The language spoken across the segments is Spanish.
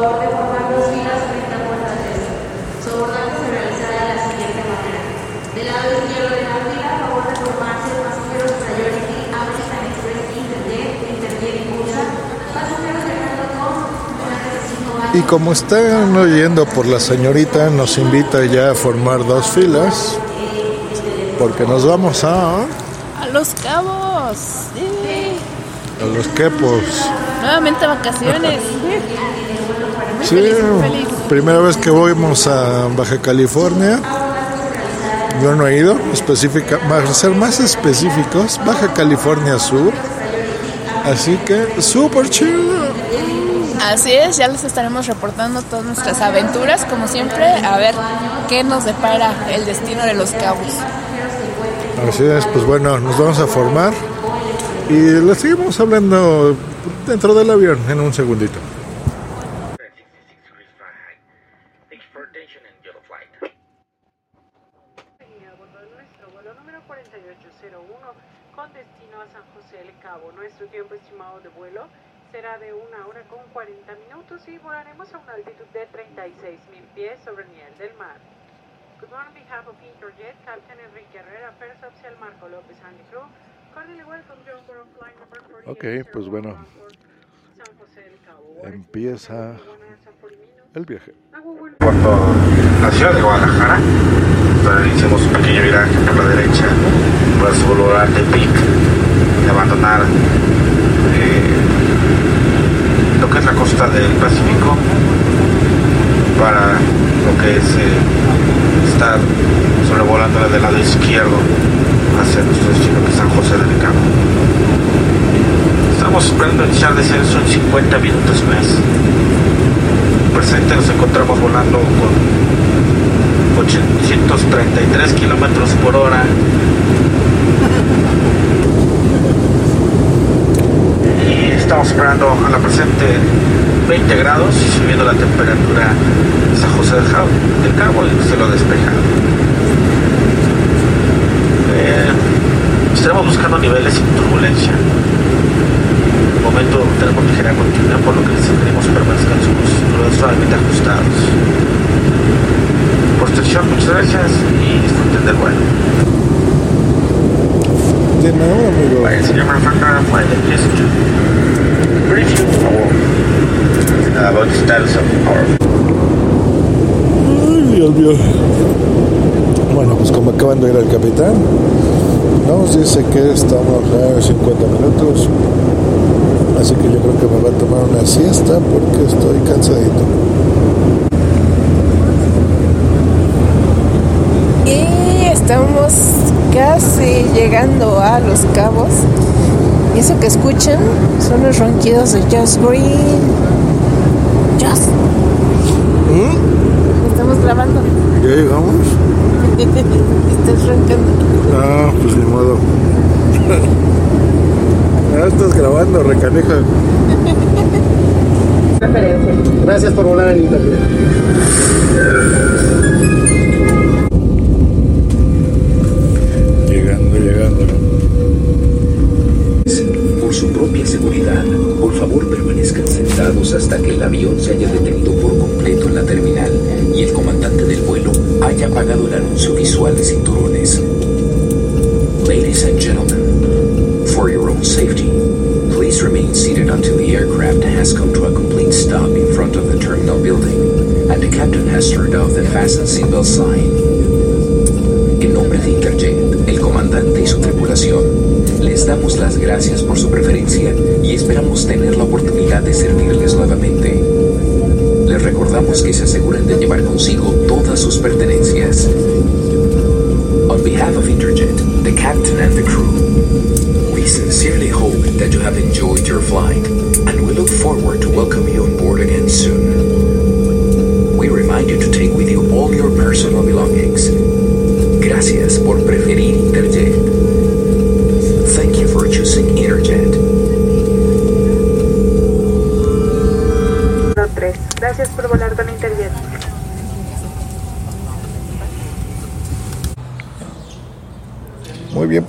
favor de formar dos filas frente a puerta 3. Su abordaje se realizará de la siguiente manera. Del lado izquierdo de la fila, a favor de formarse pasajeros Priority, American Express, Interjet, Interjet Impulsa, pasajeros llegando con menores de 5 años. Y como están oyendo por la señorita, nos invita ya a formar dos filas. Porque nos vamos a, A los cabos. Sí. a los quepos. Nuevamente vacaciones. Muy Sí, feliz, muy feliz. primera vez que vamos a Baja California. Yo no he ido, específica, para ser más específicos, Baja California Sur. Así que súper chido. Así es, ya les estaremos reportando todas nuestras aventuras, como siempre, a ver qué nos depara el destino de los cabos. Así es, pues bueno, nos vamos a formar y les seguimos hablando dentro del avión en un segundito. 66 degrees Fahrenheit. Thank you for your attention and enjoy the flight. y a bordo de nuestro vuelo número 4801 con destino a San José del Cabo. Nuestro tiempo estimado de vuelo será de una hora con 40 minutos y volaremos a una altitud de 36.000 pies sobre el nivel del mar. Good morning, on behalf of Interjet, Captain Enrique Herrera, First Officer Marco López and the crew. Cordially welcome you on board flight number 4801 Ok, pues bueno. San José del Cabo. Empieza el viaje. Puerto, la ciudad de Guadalajara. Entonces hicimos un pequeño viraje por la derecha para su de pic de abandonar eh, lo que es la costa del Pacífico para lo que es eh, estar sobrevolando del lado izquierdo hacia nuestro destino que es San José del Cabo. Estamos esperando iniciar descenso en 50 minutos más presente nos encontramos volando con 833 kilómetros por hora. Y estamos esperando a la presente 20 grados y subiendo la temperatura en San José del, Cabo, del Cabo y cielo despejado. Eh, estaremos buscando niveles sin turbulencia. De momento tenemos ligera continuidad, por lo que les sugerimos permanezcan sus suavemente ajustados. Por su atención, muchas gracias y disfruten del vuelo. De nada, amigo. Vaya, señor flight is to brief you our, about the status of Ay, Dios mío. Bueno, pues como acaban de ir el capitán, nos dice que estamos a 50 minutos. Así que yo creo que me va a tomar una siesta porque estoy cansadito. Y estamos casi llegando a los cabos. Y eso que escuchan son los ronquidos de Just Green. Just. Estamos grabando. ¿Ya llegamos? Estás roncando. Ah, pues ni modo. Ya estás grabando, recaneja. Gracias por volar en internet. Llegando, llegando. Propia seguridad, por favor permanezcan sentados hasta que el avión se haya detenido por completo en la terminal y el comandante del vuelo haya apagado el anuncio visual de cinturones. Ladies and gentlemen, for your own safety, please remain seated until the aircraft has come to a complete stop in front of the terminal building and the captain has turned off the fasten seatbelt sign. En nombre de Interjet, el comandante y su tripulación, les damos las gracias por su preferencia y esperamos tener la oportunidad de servirles nuevamente. Les recordamos que se aseguren de llevar consigo todas sus pertenencias. On behalf of Interjet, the captain and the crew, we sincerely hope that you have enjoyed your flight and we look forward to welcome you on board again soon. We remind you to take with you all your personal belongings. Gracias por preferir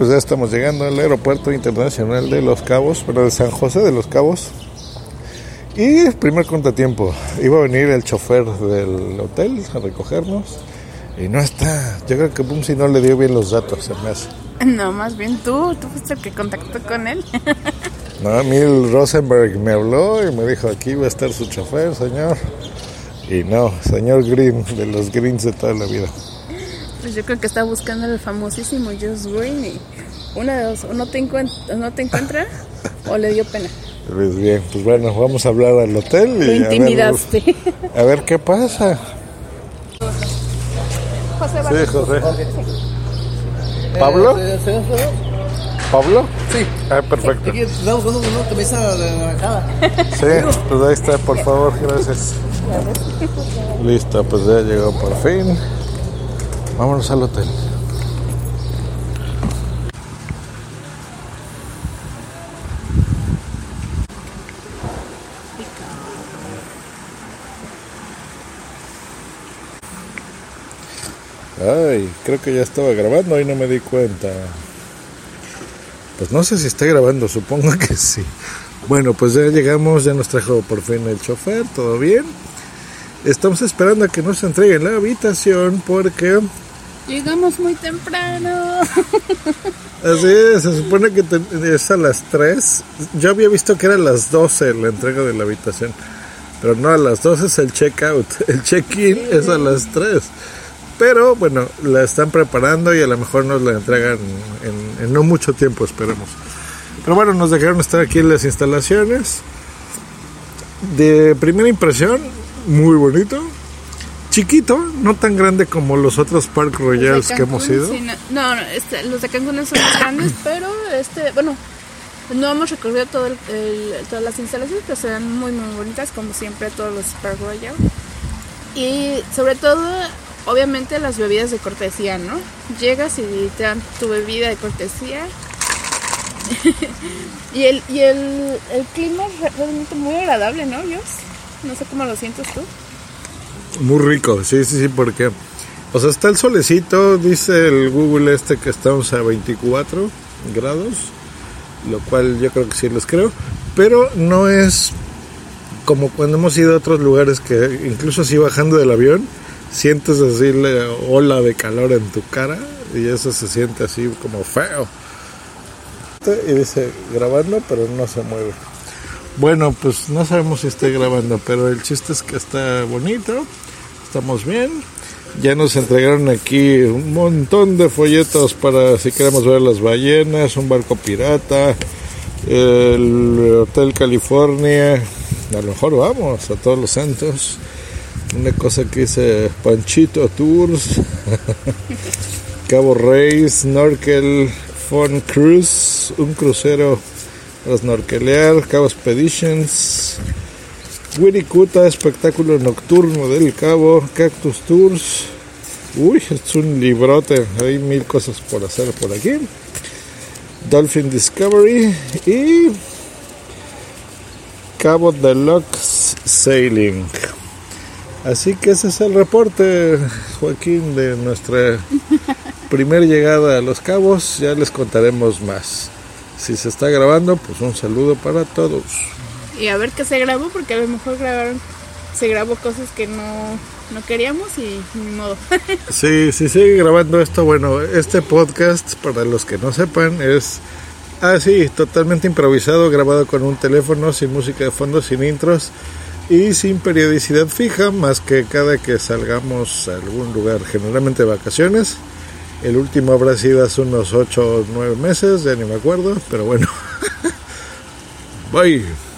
pues ya estamos llegando al aeropuerto internacional de Los Cabos, pero de San José de Los Cabos. Y primer contratiempo, iba a venir el chofer del hotel a recogernos y no está. Yo creo que Pumsi no le dio bien los datos, se me hace. No, más bien tú, tú fuiste el que contactó con él. No, a mí el Rosenberg me habló y me dijo, aquí va a estar su chofer, señor. Y no, señor Green, de los Greens de toda la vida. Pues yo creo que está buscando el famosísimo Josh Green y una de dos, o no te, encuent- no te encuentra o le dio pena. Pues bien, pues bueno, vamos a hablar al hotel y Lo a ver- intimidaste. A ver, qué pasa. Sí, José. ¿Pablo? ¿Pablo? Sí. Ah, perfecto. Aquí estamos con una camisa de naranjada. Sí, pues ahí está, por favor, gracias. Listo, pues ya llegó por fin. Vámonos al hotel. Ay, creo que ya estaba grabando y no me di cuenta. Pues no sé si está grabando, supongo que sí. Bueno, pues ya llegamos, ya nos trajo por fin el chofer, todo bien. Estamos esperando a que nos entreguen la habitación porque Llegamos muy temprano. así es, se supone que te- es a las 3. Yo había visto que era a las 12 la entrega de la habitación, pero no, a las 12 es el check-out, el check-in es a las 3. Pero bueno, la están preparando y a lo mejor nos la entregan en, en no mucho tiempo, esperemos. Pero bueno, nos dejaron estar aquí en las instalaciones. De primera impresión, muy bonito. Chiquito, no tan grande como los otros Park Royals de que hemos Cancún, ido. sí, no, no, este, los de Cancún son más grandes, pero este, bueno, no hemos recorrido todo el- el- todas las instalaciones, pero se ven muy, muy bonitas, como siempre, todos los Park Royal. Y sobre todo, obviamente, las bebidas de cortesía, ¿no? Llegas y te dan tu bebida de cortesía. y el, y el, el clima es re- realmente muy agradable, ¿no, Dios? No sé cómo lo sientes tú. Muy rico, sí, sí, sí, porque, o sea, está el solecito, dice el Google este que estamos a 24 grados, lo cual yo creo que sí les creo, pero no es como cuando hemos ido a otros lugares que incluso así bajando del avión, sientes así la ola de calor en tu cara y eso se siente así como feo. Y dice grabando, pero no se mueve. Bueno, pues no sabemos si estoy grabando, pero el chiste es que está bonito, estamos bien. Ya nos entregaron aquí un montón de folletos para si queremos ver las ballenas, un barco pirata, el Hotel California, a lo mejor vamos a todos los santos. Una cosa que dice Panchito Tours, Cabo Rey, Snorkel, Fun Cruise, un crucero para snorkelear, Cabo Expeditions, Wirikuta, espectáculo nocturno del Cabo, Cactus Tours. Uy, es un librote, hay mil cosas por hacer por aquí. Dolphin Discovery y Cabo Deluxe Sailing. Así que ese es el reporte, Joaquín, de nuestra primer llegada a Los Cabos. Ya les contaremos más. Si se está grabando, pues un saludo para todos. Y a ver qué se grabó, porque a lo mejor grabaron, se grabó cosas que no, no queríamos y ni modo. Sí, sí sigue grabando esto. Bueno, este podcast, para los que no sepan, es así, totalmente improvisado, grabado con un teléfono, sin música de fondo, sin intros y sin periodicidad fija, más que cada que salgamos a algún lugar, generalmente vacaciones. El último habrá sido hace unos 8 o 9 meses, ya ni me acuerdo, pero bueno. Bye.